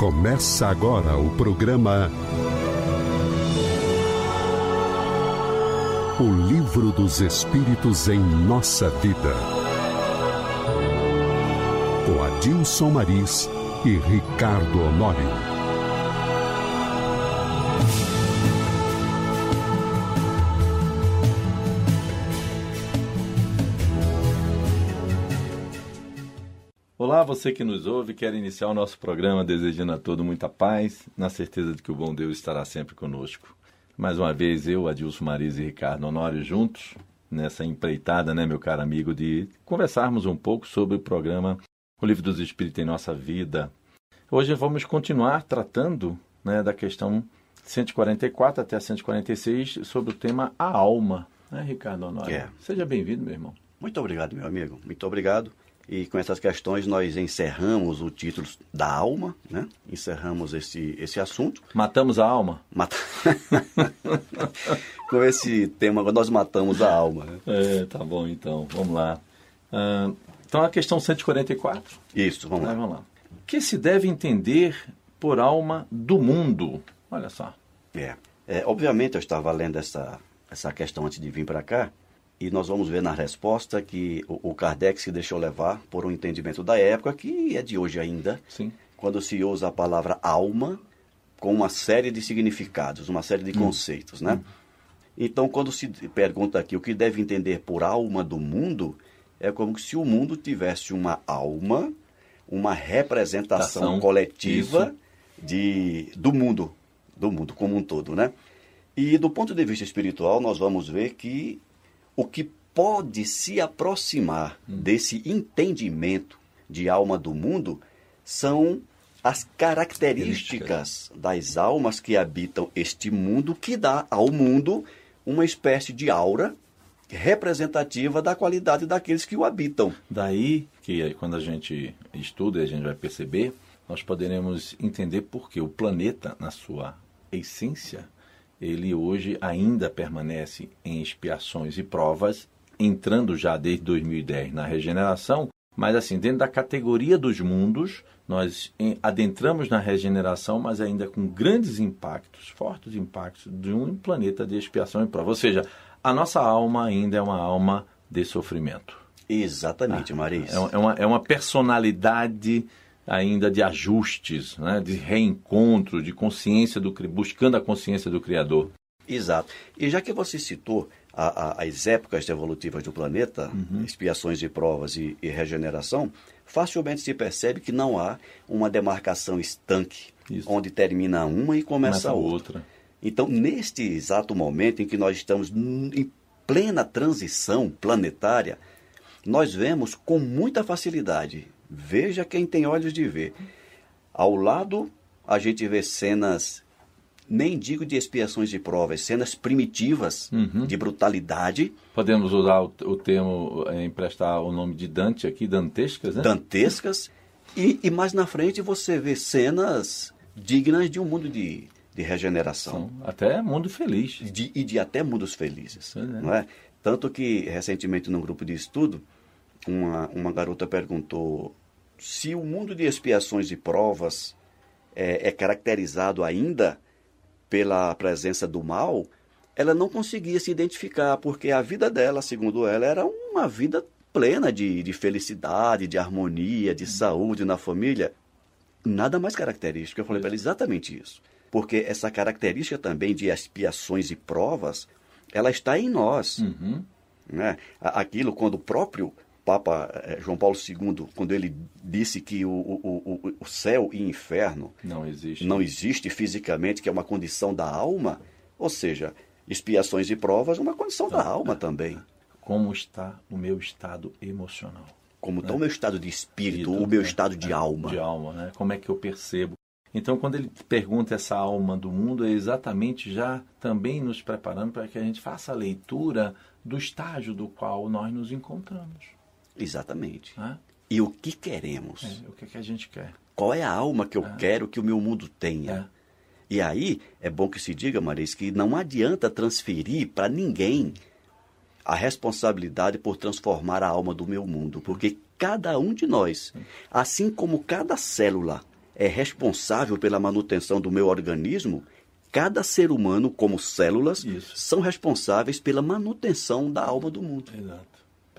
Começa agora o programa O Livro dos Espíritos em Nossa Vida. Com Adilson Maris e Ricardo Honório. Você que nos ouve, quer iniciar o nosso programa desejando a todo muita paz, na certeza de que o bom Deus estará sempre conosco. Mais uma vez, eu, Adilson Maris e Ricardo Honório juntos, nessa empreitada, né, meu caro amigo, de conversarmos um pouco sobre o programa O Livro dos Espíritos em Nossa Vida. Hoje vamos continuar tratando né, da questão 144 até 146 sobre o tema A Alma, né, Ricardo Honório? É. Seja bem-vindo, meu irmão. Muito obrigado, meu amigo. Muito obrigado. E com essas questões nós encerramos o título da alma, né? Encerramos esse, esse assunto. Matamos a alma? Mata... com esse tema nós matamos a alma. Né? É, tá bom então, vamos lá. Ah, então a questão 144. Isso, vamos lá. vamos lá. O que se deve entender por alma do mundo? Olha só. É. É, obviamente eu estava lendo essa, essa questão antes de vir para cá. E nós vamos ver na resposta que o, o Kardec se deixou levar por um entendimento da época, que é de hoje ainda, Sim. quando se usa a palavra alma com uma série de significados, uma série de conceitos, né? Então, quando se pergunta aqui o que deve entender por alma do mundo, é como se o mundo tivesse uma alma, uma representação Tação, coletiva de, do mundo, do mundo como um todo, né? E do ponto de vista espiritual, nós vamos ver que o que pode se aproximar desse entendimento de alma do mundo são as características das almas que habitam este mundo, que dá ao mundo uma espécie de aura representativa da qualidade daqueles que o habitam. Daí que aí, quando a gente estuda, a gente vai perceber, nós poderemos entender por que o planeta, na sua essência, ele hoje ainda permanece em expiações e provas, entrando já desde 2010 na regeneração, mas assim, dentro da categoria dos mundos, nós adentramos na regeneração, mas ainda com grandes impactos, fortes impactos de um planeta de expiação e prova. Ou seja, a nossa alma ainda é uma alma de sofrimento. Exatamente, Maris. É uma, é uma, é uma personalidade ainda de ajustes, né? de reencontro, de consciência do buscando a consciência do Criador. Exato. E já que você citou a- a- as épocas evolutivas do planeta, expiações de provas e, e regeneração, facilmente se percebe que não há uma demarcação estanque, Isso. onde termina uma e começa, Começa a outra. outra. Então, neste exato momento em que nós estamos em plena transição planetária, nós vemos com muita facilidade. Veja quem tem olhos de ver. Ao lado, a gente vê cenas, nem digo de expiações de provas, cenas primitivas Uhum. de brutalidade, Podemos usar o, o termo, é, emprestar o nome de Dante aqui, dantescas, né? dantescas, e, e mais na frente você vê cenas dignas de um mundo de, de regeneração. São até mundo feliz. de- e de até mundos felizes. É. Não é? Tanto que, recentemente, num grupo de estudo, uma, uma garota perguntou se o mundo de expiações e provas é, é caracterizado ainda pela presença do mal, ela não conseguia se identificar, porque a vida dela, segundo ela, era uma vida plena de, de felicidade, de harmonia, de saúde na família nada mais característico. Eu falei para ela exatamente isso. Porque essa característica também de expiações e provas, ela está em nós. Uhum. Né? Aquilo quando o próprio Papa eh, João Paulo II, quando ele disse que o, o, o, o céu e inferno Não existe. não existe fisicamente, que é uma condição da alma, ou seja, expiações e provas é uma condição da alma também. Como está o meu estado emocional? Como está o meu estado de espírito, o meu né? estado de alma. De alma, né? Como é que eu percebo? Então, quando ele pergunta essa alma do mundo, é exatamente já também nos preparando para que a gente faça a leitura do estágio do qual nós nos encontramos. Exatamente. E o que queremos? É, o que, é que a gente quer? Qual é a alma que eu quero que o meu mundo tenha? É. E aí, é bom que se diga, Maris, que não adianta transferir para ninguém a responsabilidade por transformar a alma do meu mundo, porque cada um de nós, assim como cada célula é responsável pela manutenção do meu organismo, cada ser humano, como células, Isso. são responsáveis pela manutenção da alma do mundo. Exato.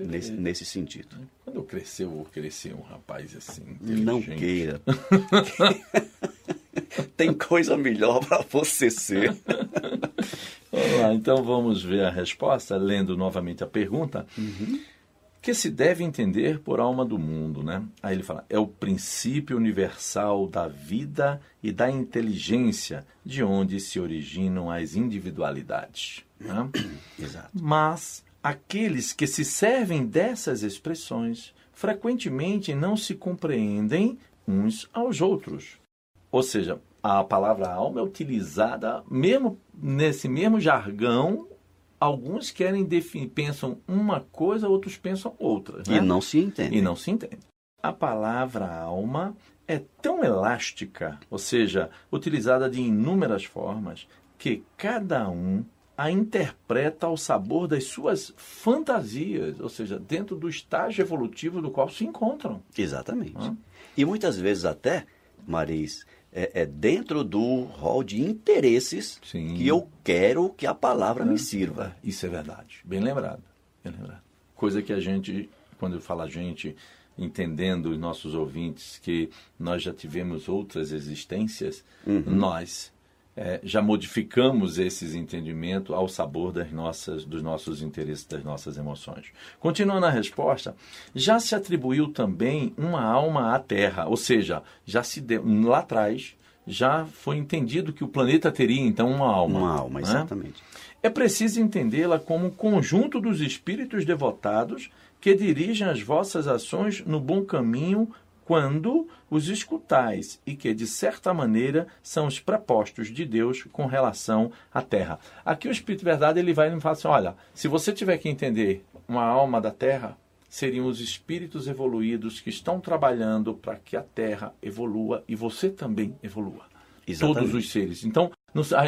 Nesse, nesse sentido. Quando eu crescer, eu vou ser um rapaz assim. Não queira. Tem coisa melhor para você ser. Vamos lá, então vamos ver a resposta, lendo novamente a pergunta. Que se deve entender por alma do mundo, né? Aí ele fala: é o princípio universal da vida e da inteligência, de onde se originam as individualidades. né? Exato. Mas aqueles que se servem dessas expressões frequentemente não se compreendem uns aos outros. Ou seja, a palavra alma é utilizada mesmo nesse mesmo jargão. Alguns querem definir, pensam uma coisa, outros pensam outra. né? E não se entende. E não se entende. A palavra alma é tão elástica, ou seja, utilizada de inúmeras formas, que cada um a interpreta ao sabor das suas fantasias, ou seja, dentro do estágio evolutivo do qual se encontram. Exatamente. Hã? E muitas vezes até, Maris, é, é dentro do rol de interesses Sim. que eu quero que a palavra me sirva. Isso é verdade. Bem lembrado. Bem lembrado. Coisa que a gente, quando eu falo a gente, entendendo os nossos ouvintes que nós já tivemos outras existências, nós eh, já modificamos esses entendimentos ao sabor das nossas, dos nossos interesses, das nossas emoções. Continuando a resposta, já se atribuiu também uma alma à Terra, ou seja, já se deu, lá atrás já foi entendido que o planeta teria então uma alma. Uma alma, né? exatamente. É preciso entendê-la como um conjunto dos espíritos devotados que dirigem as vossas ações no bom caminho quando os escutais e que, de certa maneira, são os prepostos de Deus com relação à Terra. Aqui o Espírito de Verdade ele vai e me fala assim, olha, se você tiver que entender uma alma da Terra, seriam os espíritos evoluídos que estão trabalhando para que a Terra evolua e você também evolua Exatamente. todos os seres. Então,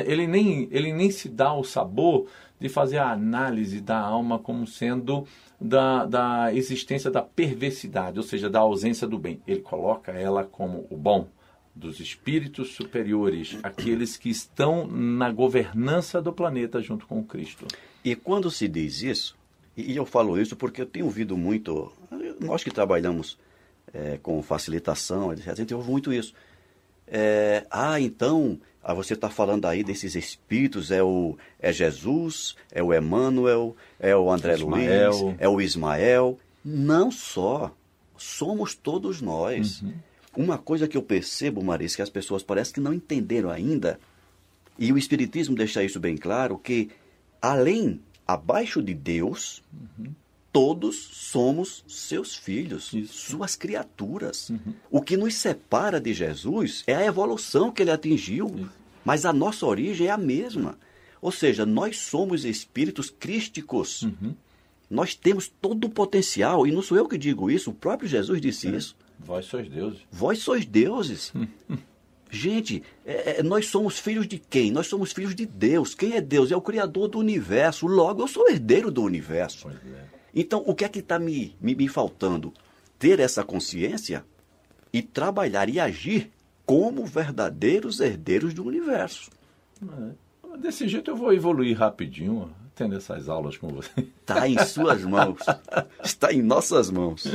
ele nem, ele nem se dá o sabor de fazer a análise da alma como sendo da, da existência da perversidade, ou seja, da ausência do bem. Ele coloca ela como o bom dos espíritos superiores, aqueles que estão na governança do planeta junto com Cristo. E quando se diz isso, e eu falo isso porque eu tenho ouvido muito, nós que trabalhamos eh, com facilitação, etc., a gente ouve muito isso. É, ah, então, ah, você está falando aí desses espíritos, é o é Jesus, é o Emmanuel, é o André Ismael. Luiz, é o Ismael. Não só, somos todos nós. Uma coisa que eu percebo, Marisa, que as pessoas parecem que não entenderam ainda, e o Espiritismo deixa isso bem claro, que além, abaixo de Deus, todos somos seus filhos, Isso. suas criaturas. O que nos separa de Jesus é a evolução que ele atingiu, mas a nossa origem é a mesma. Ou seja, nós somos espíritos crísticos. Nós temos todo o potencial, e não sou eu que digo isso, o próprio Jesus disse isso. Vós sois deuses. Vós sois deuses. Gente, é- é, nós somos filhos de quem? Nós somos filhos de Deus. Quem é Deus? É o Criador do universo. Logo, eu sou herdeiro do universo. Pois é. Então, o que é que está me, me, me faltando? Ter essa consciência e trabalhar e agir como verdadeiros herdeiros do universo. É. Desse jeito eu vou evoluir rapidinho, tendo essas aulas com você. Está em suas mãos. Está em nossas mãos.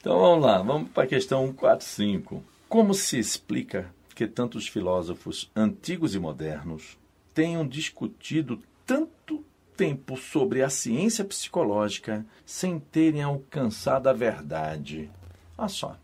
Então vamos lá, vamos para a questão 145. Como se explica que tantos filósofos antigos e modernos tenham discutido tanto tempo sobre a ciência psicológica sem terem alcançado a verdade? Olha só.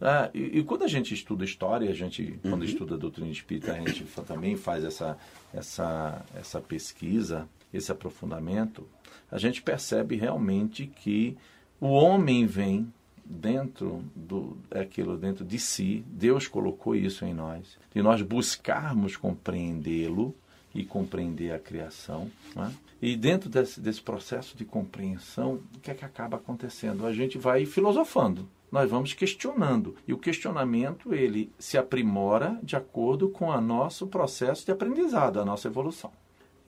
Ah, e, e quando a gente estuda história, a gente, quando estuda a doutrina espírita, a gente também faz essa, essa, essa pesquisa, esse aprofundamento, a gente percebe realmente que o homem vem dentro do aquilo dentro de si, Deus colocou isso em nós, de nós buscarmos compreendê-lo e compreender a criação. né? E dentro desse, desse processo de compreensão, o que é que acaba acontecendo? A gente vai filosofando, nós vamos questionando. E o questionamento, ele se aprimora de acordo com o nosso processo de aprendizado, a nossa evolução.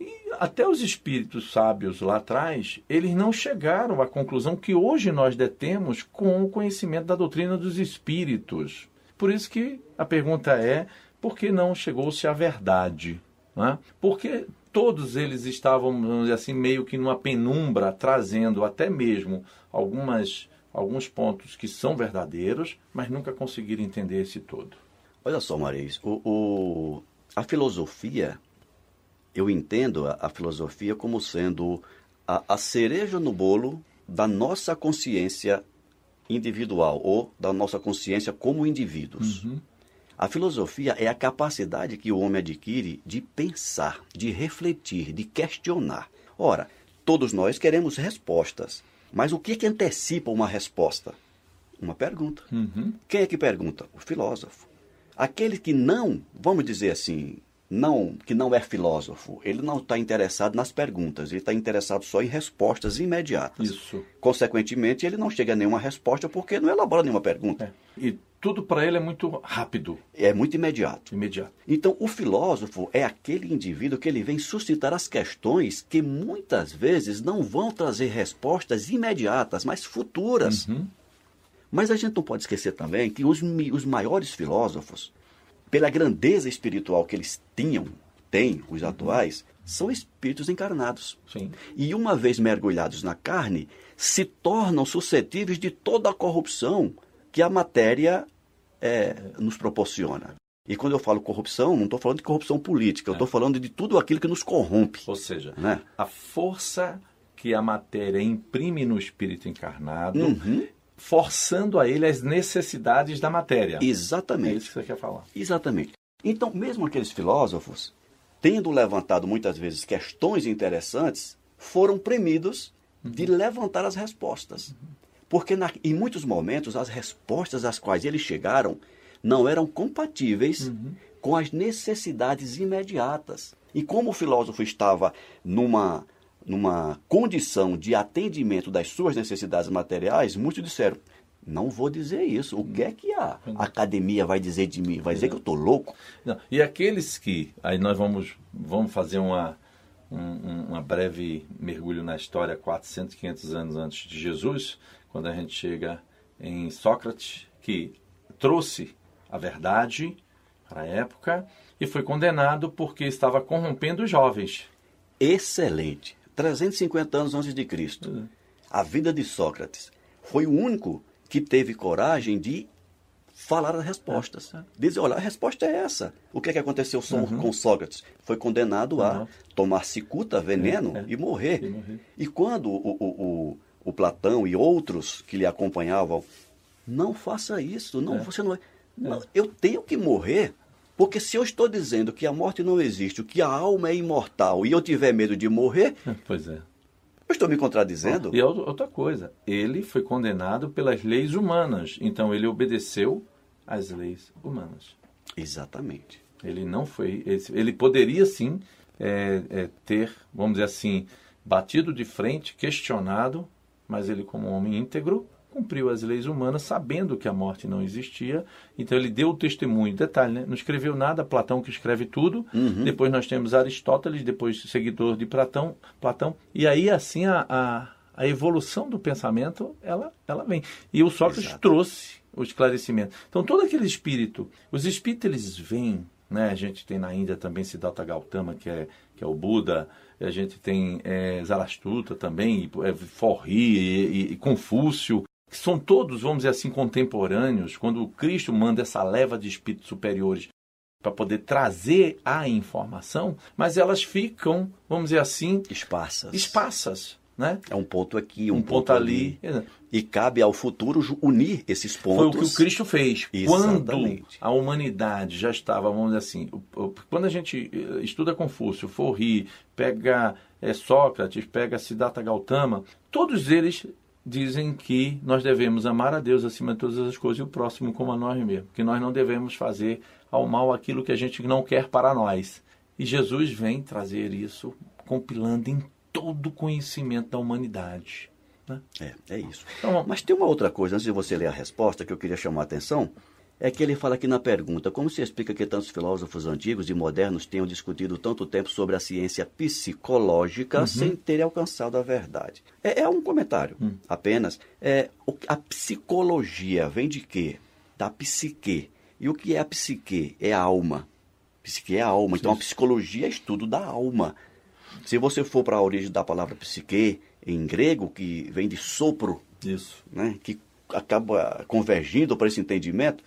E até os espíritos sábios lá atrás, eles não chegaram à conclusão que hoje nós detemos com o conhecimento da doutrina dos espíritos. Por isso que a pergunta é: por que não chegou-se à verdade? Né? Porque todos eles estavam, vamos dizer assim, meio que numa penumbra, trazendo até mesmo algumas, alguns pontos que são verdadeiros, mas nunca conseguiram entender esse todo. Olha só, Maris, o, o, a filosofia, eu entendo a, a filosofia como sendo a, a cereja no bolo da nossa consciência individual ou da nossa consciência como indivíduos. Uhum. A filosofia é a capacidade que o homem adquire de pensar, de refletir, de questionar. Ora, todos nós queremos respostas, mas o que, que antecipa uma resposta? Uma pergunta. Uhum. Quem é que pergunta? O filósofo. Aquele que não, vamos dizer assim, não que não é filósofo, ele não está interessado nas perguntas, ele está interessado só em respostas imediatas. Isso. Consequentemente, ele não chega a nenhuma resposta porque não elabora nenhuma pergunta. É. E tudo para ele é muito rápido. É muito imediato. Imediato. Então, o filósofo é aquele indivíduo que ele vem suscitar as questões que muitas vezes não vão trazer respostas imediatas, mas futuras. Uhum. Mas a gente não pode esquecer também que os, os maiores filósofos, pela grandeza espiritual que eles tinham, têm os uhum. atuais, são espíritos encarnados. Sim. E uma vez mergulhados na carne, se tornam suscetíveis de toda a corrupção que a matéria é, nos proporciona. E quando eu falo corrupção, não estou falando de corrupção política, eu estou é. falando de tudo aquilo que nos corrompe. Ou seja, né? a força que a matéria imprime no espírito encarnado, uhum. forçando a ele as necessidades da matéria. Exatamente. É isso que você quer falar. Exatamente. Então, mesmo aqueles filósofos, tendo levantado muitas vezes questões interessantes, foram premidos uhum. de levantar as respostas. Uhum. Porque na, em muitos momentos as respostas às quais eles chegaram não eram compatíveis uhum. com as necessidades imediatas. E como o filósofo estava numa, numa condição de atendimento das suas necessidades materiais, muitos disseram: não vou dizer isso. O que é que a academia vai dizer de mim? Vai dizer que eu estou louco? Não. E aqueles que. Aí nós vamos, vamos fazer uma, um, uma breve mergulho na história, 400, 500 anos antes de Jesus quando a gente chega em Sócrates, que trouxe a verdade para a época e foi condenado porque estava corrompendo os jovens. Excelente. 350 anos antes de Cristo. Uhum. A vida de Sócrates foi o único que teve coragem de falar as respostas. É, é. Dizer, olha, a resposta é essa. O que é que aconteceu uhum. com Sócrates? Foi condenado a uhum. tomar cicuta, veneno é, é. E, morrer. e morrer. E quando o, o, o o Platão e outros que lhe acompanhavam, não faça isso, não, é. você não, é. não, eu tenho que morrer, porque se eu estou dizendo que a morte não existe, que a alma é imortal e eu tiver medo de morrer, pois é. Eu estou me contradizendo? E outra coisa, ele foi condenado pelas leis humanas, então ele obedeceu às leis humanas. Exatamente. Ele não foi, ele poderia sim é, é, ter, vamos dizer assim, batido de frente, questionado mas ele, como homem íntegro, cumpriu as leis humanas, sabendo que a morte não existia. Então ele deu o testemunho. Detalhe, né? não escreveu nada, Platão que escreve tudo. Uhum. Depois nós temos Aristóteles, depois seguidor de Platão. Platão. E aí, assim, a, a, a evolução do pensamento, ela, ela vem. E o Sócrates Exato. trouxe o esclarecimento. Então, todo aquele espírito, os espíritos, eles vêm, né? A gente tem na Índia também Siddhartha Gautama, que é, que é o Buda, a gente tem é, Zarastuta também, é, Forri e, e, Confúcio, que são todos, vamos dizer assim, contemporâneos, quando o Cristo manda essa leva de espíritos superiores para poder trazer a informação, mas elas ficam, vamos dizer assim, esparsas. Esparsas. Né? É um ponto aqui, um, um ponto, ponto, ali. ali. E cabe ao futuro unir esses pontos. Foi o que o Cristo fez. Exatamente. Quando a humanidade já estava, vamos dizer assim, quando a gente eh, estuda Confúcio, Forri, pega é, Sócrates, pega Siddhartha Gautama, todos eles dizem que nós devemos amar a Deus acima de todas as coisas e o próximo como a nós mesmos, que nós não devemos fazer ao mal aquilo que a gente não quer para nós. E Jesus vem trazer isso compilando em todo o conhecimento da humanidade. Né? É, é isso. Então, Mas tem uma outra coisa, antes de você ler a resposta, que eu queria chamar a atenção, é que ele fala aqui na pergunta, como se explica que tantos filósofos antigos e modernos tenham discutido tanto tempo sobre a ciência psicológica uhum. sem terem alcançado a verdade? É, é um comentário, uhum. apenas. É, a psicologia vem de quê? Da psique, E o que é a psique? É a alma. Psique é a alma. Então a psicologia é estudo da alma. Se você for para a origem da palavra psique, em grego, que vem de sopro, Isso. né, que acaba convergindo para esse entendimento,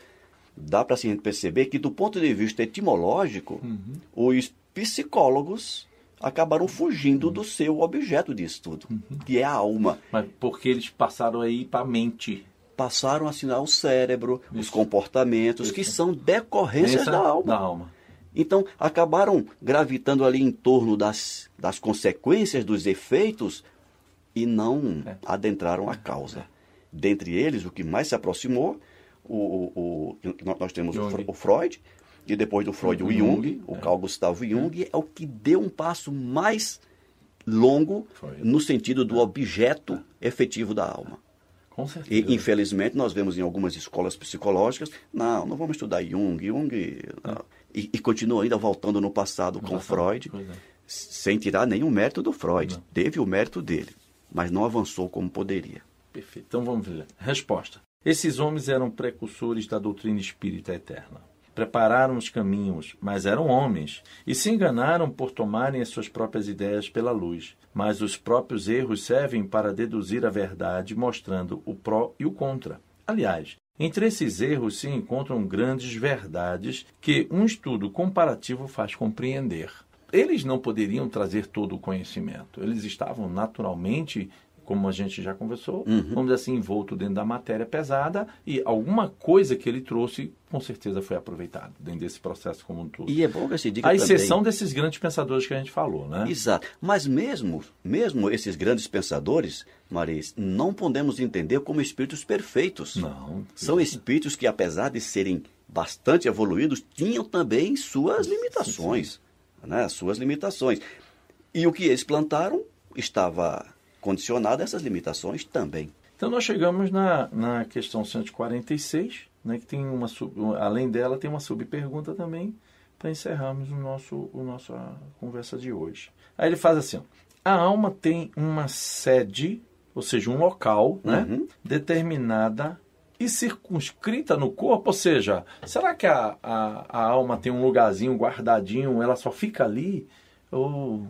dá para gente perceber que, do ponto de vista etimológico, os psicólogos acabaram fugindo do seu objeto de estudo, que é a alma. Mas porque eles passaram aí para a mente. Passaram a assinar o cérebro, os Isso. comportamentos, que são decorrências Essa da alma. Da alma. Então, acabaram gravitando ali em torno das, das consequências, dos efeitos, e não É. adentraram a causa. Dentre eles, o que mais se aproximou, o, o, o- nós temos o, Jung. Fro- o Freud, e depois do Freud, o, Jung, Jung, o é. Carl Gustavo Jung, é o que deu um passo mais longo Foi. no sentido do objeto efetivo da alma. Com E, certeza. infelizmente, nós vemos em algumas escolas psicológicas, não, não vamos estudar Jung, Jung... não. E, e continua ainda voltando no passado com passado, Freud, é. sem tirar nenhum mérito do Freud. Teve o mérito dele, mas não avançou como poderia. Perfeito. Então vamos ver. Resposta. Esses homens eram precursores da doutrina espírita eterna. Prepararam os caminhos, mas eram homens, e se enganaram por tomarem as suas próprias ideias pela luz. Mas os próprios erros servem para deduzir a verdade, mostrando o pró e o contra. Aliás, entre esses erros se encontram grandes verdades que um estudo comparativo faz compreender. Eles não poderiam trazer todo o conhecimento. Eles estavam naturalmente, como a gente já conversou, vamos dizer assim, envolto dentro da matéria pesada e alguma coisa que ele trouxe, com certeza foi aproveitado dentro desse processo como um todo. E é bom que se diga a também... exceção desses grandes pensadores que a gente falou, né? Exato. Mas mesmo, mesmo esses grandes pensadores, Maris, não podemos entender como espíritos perfeitos. Não. São espíritos que, apesar de serem bastante evoluídos, tinham também suas limitações. Né? Suas limitações. E o que eles plantaram estava condicionado a essas limitações também. Então nós chegamos na, na questão 146, né, que tem uma sub- além dela tem uma subpergunta também para encerrarmos o nosso o nossa conversa de hoje. Aí ele faz assim: ó, a alma tem uma sede, ou seja, um local, né, Uhum. determinada e circunscrita no corpo, ou seja, será que a, a, a alma tem um lugarzinho guardadinho, ela só fica ali ou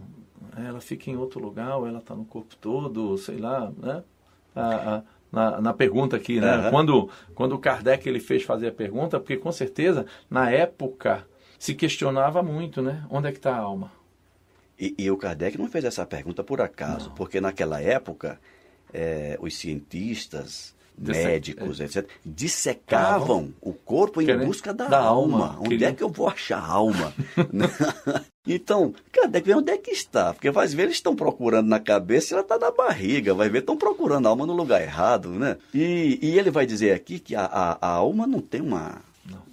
ela fica em outro lugar, ou ela está no corpo todo, sei lá, né? A- a- na, na pergunta aqui, né? Aham. Quando, quando o Kardec ele fez fazer a pergunta, porque com certeza, na época, se questionava muito, né? Onde é que está a alma? E, e o Kardec não fez essa pergunta por acaso, porque naquela época eh, os cientistas, Disse- médicos, etc., dissecavam o corpo em Querem- busca da, da alma. alma. Onde Queriam- é que eu vou achar a alma? então, Kardec vê onde é que está, porque vai ver eles estão procurando na cabeça e ela está na barriga, vai ver estão procurando a alma no lugar errado, né? E, e ele vai dizer aqui que a, a, a alma não tem uma,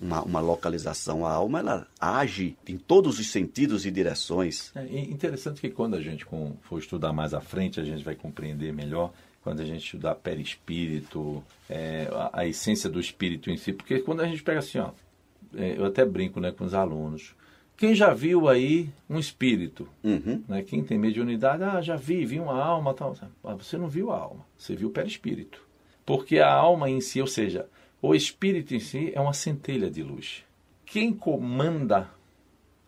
uma, uma localização, a alma ela age em todos os sentidos e direções. É e interessante que quando a gente for estudar mais à frente, a gente vai compreender melhor quando a gente estudar perispírito, é, a, a essência do espírito em si. Porque quando a gente pega assim, ó, é, eu até brinco né, com os alunos. Quem já viu aí um espírito? Uhum. Né? Quem tem mediunidade, ah, já vi, vi uma alma tal. Ah, você não viu a alma, você viu o perispírito. Porque a alma em si, ou seja, o espírito em si é uma centelha de luz. Quem comanda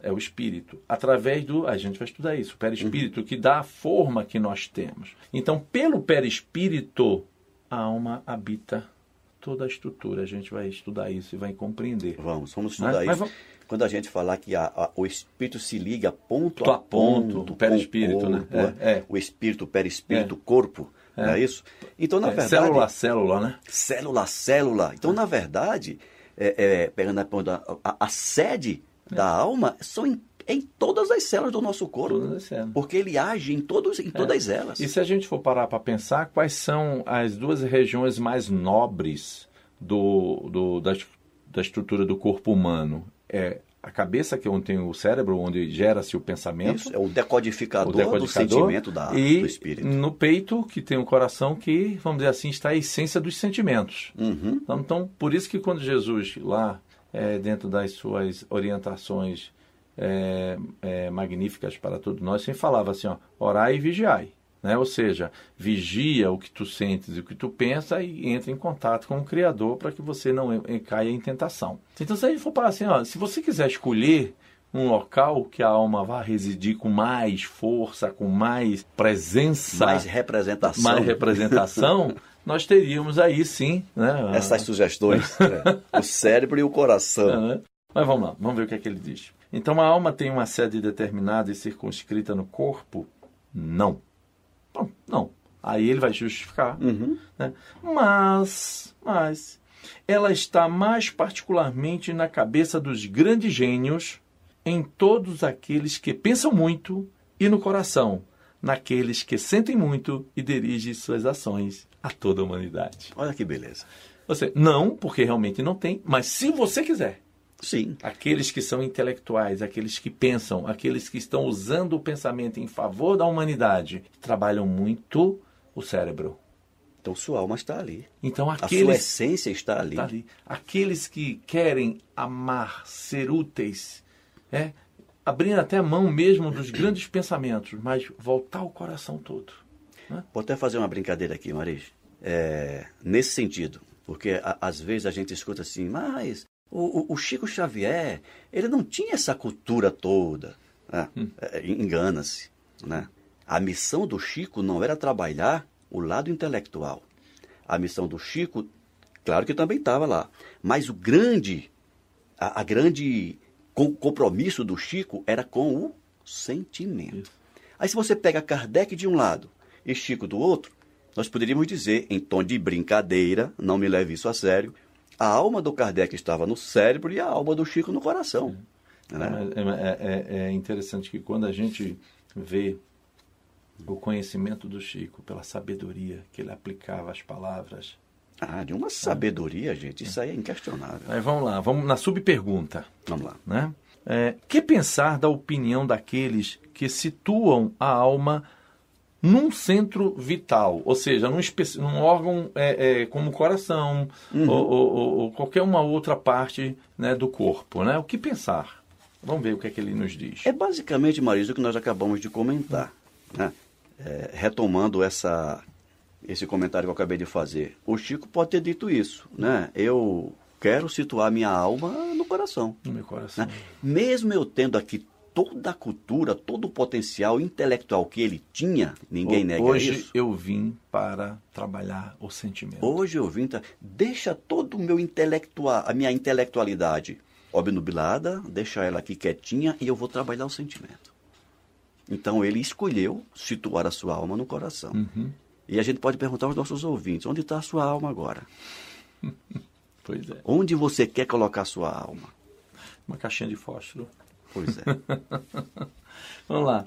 é o espírito, através do. A gente vai estudar isso, o perispírito, que dá a forma que nós temos. Então, pelo perispírito, a alma habita toda a estrutura. A gente vai estudar isso e vai compreender. Vamos, vamos estudar Mas- mas isso. vamos- Quando a gente falar que a- a- o espírito se liga ponto a ponto, ponto, o perispírito, né? corpo, É, né? é. O espírito, o perispírito, É. o corpo, não é isso? Então, na É, verdade, célula a célula, né? célula a célula. Então, na verdade, é, é, pegando a, a, a sede da alma são em, em todas as células do nosso corpo. Porque ele age em, todos, em todas elas. E se a gente for parar para pensar, quais são as duas regiões mais nobres do, do- da, da estrutura do corpo humano? É a cabeça, que é onde tem o cérebro, onde gera-se o pensamento. Isso, é o decodificador, o decodificador, do sentimento da, e do espírito. no peito, que tem o coração, que, vamos dizer assim, está a essência dos sentimentos. Uhum. Então, então, por isso que quando Jesus, lá, é, dentro das suas orientações é, é, magníficas para todos nós, sempre falava assim, ó, orai e vigiai. Né? Ou seja, vigia o que tu sentes e o que tu pensa e entra em contato com o Criador para que você não caia em tentação. Então, se a gente for falar assim, ó, se você quiser escolher um local que a alma vá residir com mais força, com mais presença, mais representação, mais representação nós teríamos aí sim né, essas sugestões, né? o cérebro e o coração. É, né? Mas vamos lá, vamos ver o que é que ele diz. Então a alma tem uma sede determinada e circunscrita no corpo? Não. Não. não. Aí ele vai justificar. Uhum. Né? Mas, mas, ela está mais particularmente na cabeça dos grandes gênios, em todos aqueles que pensam muito e no coração, naqueles que sentem muito e dirigem suas ações a toda a humanidade. Olha que beleza. Você, não, porque realmente não tem, mas se você quiser. Sim. Aqueles que são intelectuais, aqueles que pensam, aqueles que estão usando o pensamento em favor da humanidade, trabalham muito o cérebro. Então sua alma está ali. Então aqueles, a sua essência está ali. está ali. Aqueles que querem amar, ser úteis, é, abrindo até a mão mesmo dos grandes pensamentos, mas voltar o coração todo. Né? Vou até fazer uma brincadeira aqui, Maris. É, nesse sentido, porque a, às vezes a gente escuta assim, mas o, o, Chico Xavier, ele não tinha essa cultura toda. Né? Hum. É, Engana-se. Né? A missão do Chico não era trabalhar o lado intelectual. A missão do Chico, claro que também estava lá, mas o grande, a, a grande compromisso do Chico era com o sentimento. Aí se você pega Kardec de um lado e Chico do outro, nós poderíamos dizer, em tom de brincadeira, não me leve isso a sério, a alma do Kardec estava no cérebro e a alma do Chico no coração. Né? É, é, é, é interessante que quando a gente vê o conhecimento do Chico, pela sabedoria que ele aplicava às palavras. Ah, de uma sabedoria, gente, isso aí é inquestionável. Aí vamos lá, vamos na subpergunta. Vamos lá. Né? É, que pensar da opinião daqueles que situam a alma num centro vital, ou seja, num, num órgão é, é, como o coração uhum. ou, ou, ou, qualquer uma outra parte né, do corpo. Né? O que pensar? Vamos ver o que é que ele nos diz. É basicamente, Marisa, o que nós acabamos de comentar. Né? É, retomando essa, esse comentário que eu acabei de fazer. O Chico pode ter dito isso. Né? Eu quero situar minha alma no coração. No meu coração. Né? Mesmo eu tendo aqui toda a cultura, todo o potencial intelectual que ele tinha, ninguém nega Hoje isso. Hoje eu vim para trabalhar o sentimento. Hoje eu vim, deixa todo o meu intelectual, a minha intelectualidade obnubilada, deixa ela aqui quietinha e eu vou trabalhar o sentimento. Então ele escolheu situar a sua alma no coração. Uhum. E a gente pode perguntar aos nossos ouvintes: onde está a sua alma agora? pois é. Onde você quer colocar a sua alma? Uma caixinha de fósforo. Pois é. Vamos lá.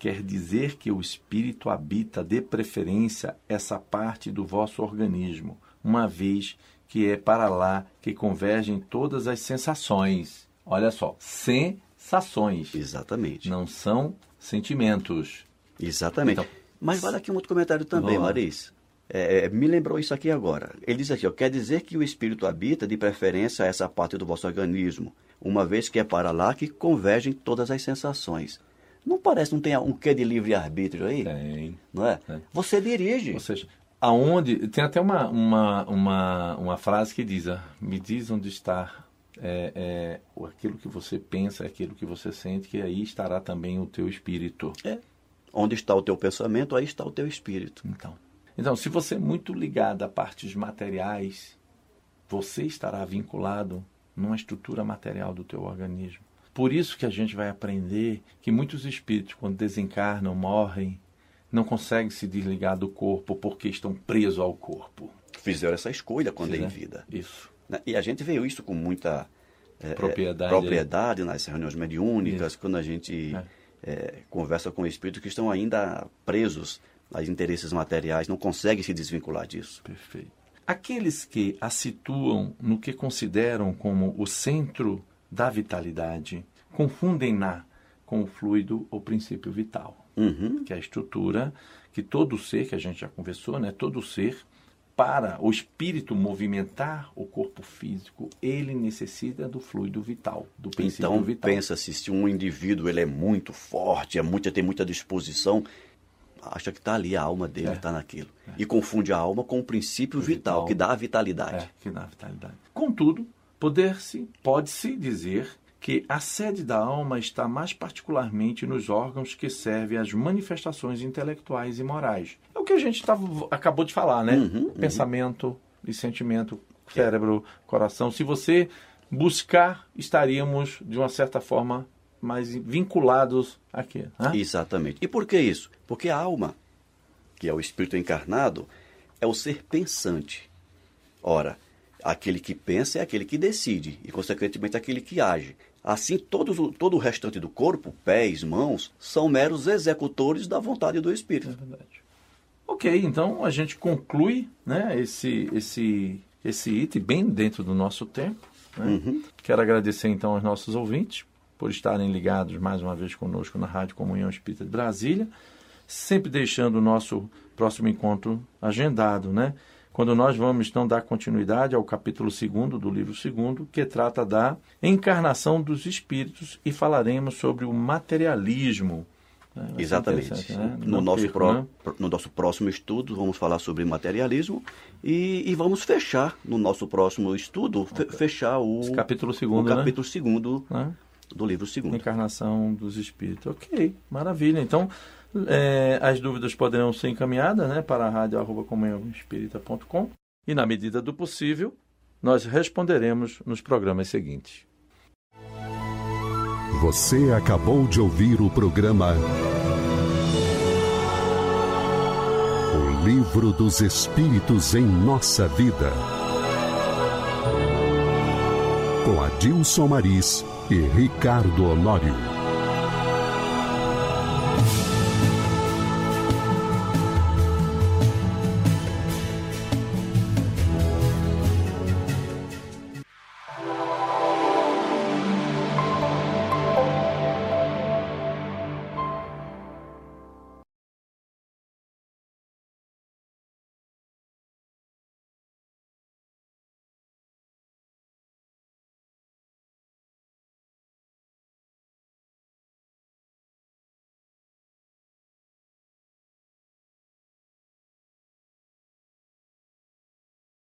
Quer dizer que o espírito habita de preferência essa parte do vosso organismo, uma vez que é para lá que convergem todas as sensações. Olha só, sensações. Exatamente. Não são sentimentos. Exatamente. Então, Mas vale aqui um outro comentário também, Maris. É, é, me lembrou isso aqui agora. Ele diz aqui, ó, quer dizer que o espírito habita de preferência essa parte do vosso organismo, uma vez que é para lá que convergem todas as sensações. Não parece, não tem um quê de livre-arbítrio aí? Tem. Não é? é? Você dirige. Ou seja, aonde... Tem até uma, uma, uma, uma frase que diz, ah, me diz onde está é, é, aquilo que você pensa, aquilo que você sente, que aí estará também o teu espírito. É. Onde está o teu pensamento, aí está o teu espírito. Então, então se você é muito ligado a partes materiais, você estará vinculado numa estrutura material do teu organismo. Por isso que a gente vai aprender que muitos espíritos, quando desencarnam, morrem, não conseguem se desligar do corpo porque estão presos ao corpo. Fizeram essa escolha quando Fizeram. em vida. Isso. Né? E a gente vê isso com muita é, propriedade, propriedade nas reuniões mediúnicas, isso. quando a gente é. É, conversa com espíritos que estão ainda presos aos interesses materiais, não conseguem se desvincular disso. Perfeito. Aqueles que a situam no que consideram como o centro da vitalidade confundem-na com o fluido ou princípio vital, uhum. que é a estrutura que todo ser, que a gente já conversou, né, todo ser, para o espírito movimentar o corpo físico, ele necessita do fluido vital, do princípio então, vital. Então, pensa-se, se um indivíduo ele é muito forte, é muito, tem muita disposição, acha que está ali, a alma dele É. está naquilo. E confunde a alma com o princípio vital, vital. que dá a vitalidade. É, que dá vitalidade. Contudo, poder-se, pode-se dizer que a sede da alma está mais particularmente nos órgãos que servem às manifestações intelectuais e morais. É o que a gente tava, acabou de falar, né? Uhum, Pensamento e sentimento, cérebro, coração. Se você buscar, estaríamos, de uma certa forma, mais vinculados aqui. Né? Exatamente. E por que isso? Porque a alma, que é o espírito encarnado, é o ser pensante. Ora, aquele que pensa é aquele que decide e, consequentemente, aquele que age. Assim, todos, o- todo o restante do corpo, pés, mãos, são meros executores da vontade do É espírito. verdade. Ok, então a gente conclui né, esse, esse, esse item bem dentro do nosso tempo. né? Quero agradecer então aos nossos ouvintes por estarem ligados mais uma vez conosco na Rádio Comunhão Espírita de Brasília, sempre deixando o nosso próximo encontro agendado, né? Quando nós vamos então dar continuidade ao capítulo 2 do livro 2, que trata da encarnação dos espíritos e falaremos sobre o materialismo. né? Exatamente. né? No, nosso perco, pró- né? no nosso próximo estudo, vamos falar sobre materialismo e, e vamos fechar, no nosso próximo estudo, fe- fechar o, Esse capítulo o segundo, né? capítulo segundo Né? do livro segundo. Encarnação dos espíritos. Ok, maravilha. Então, é, as dúvidas poderão ser encaminhadas né, para a rádio comunhãoespírita.com e, na medida do possível, nós responderemos nos programas seguintes. Você acabou de ouvir o programa O Livro dos Espíritos em Nossa Vida. Com Adilson Maris e Ricardo Honório.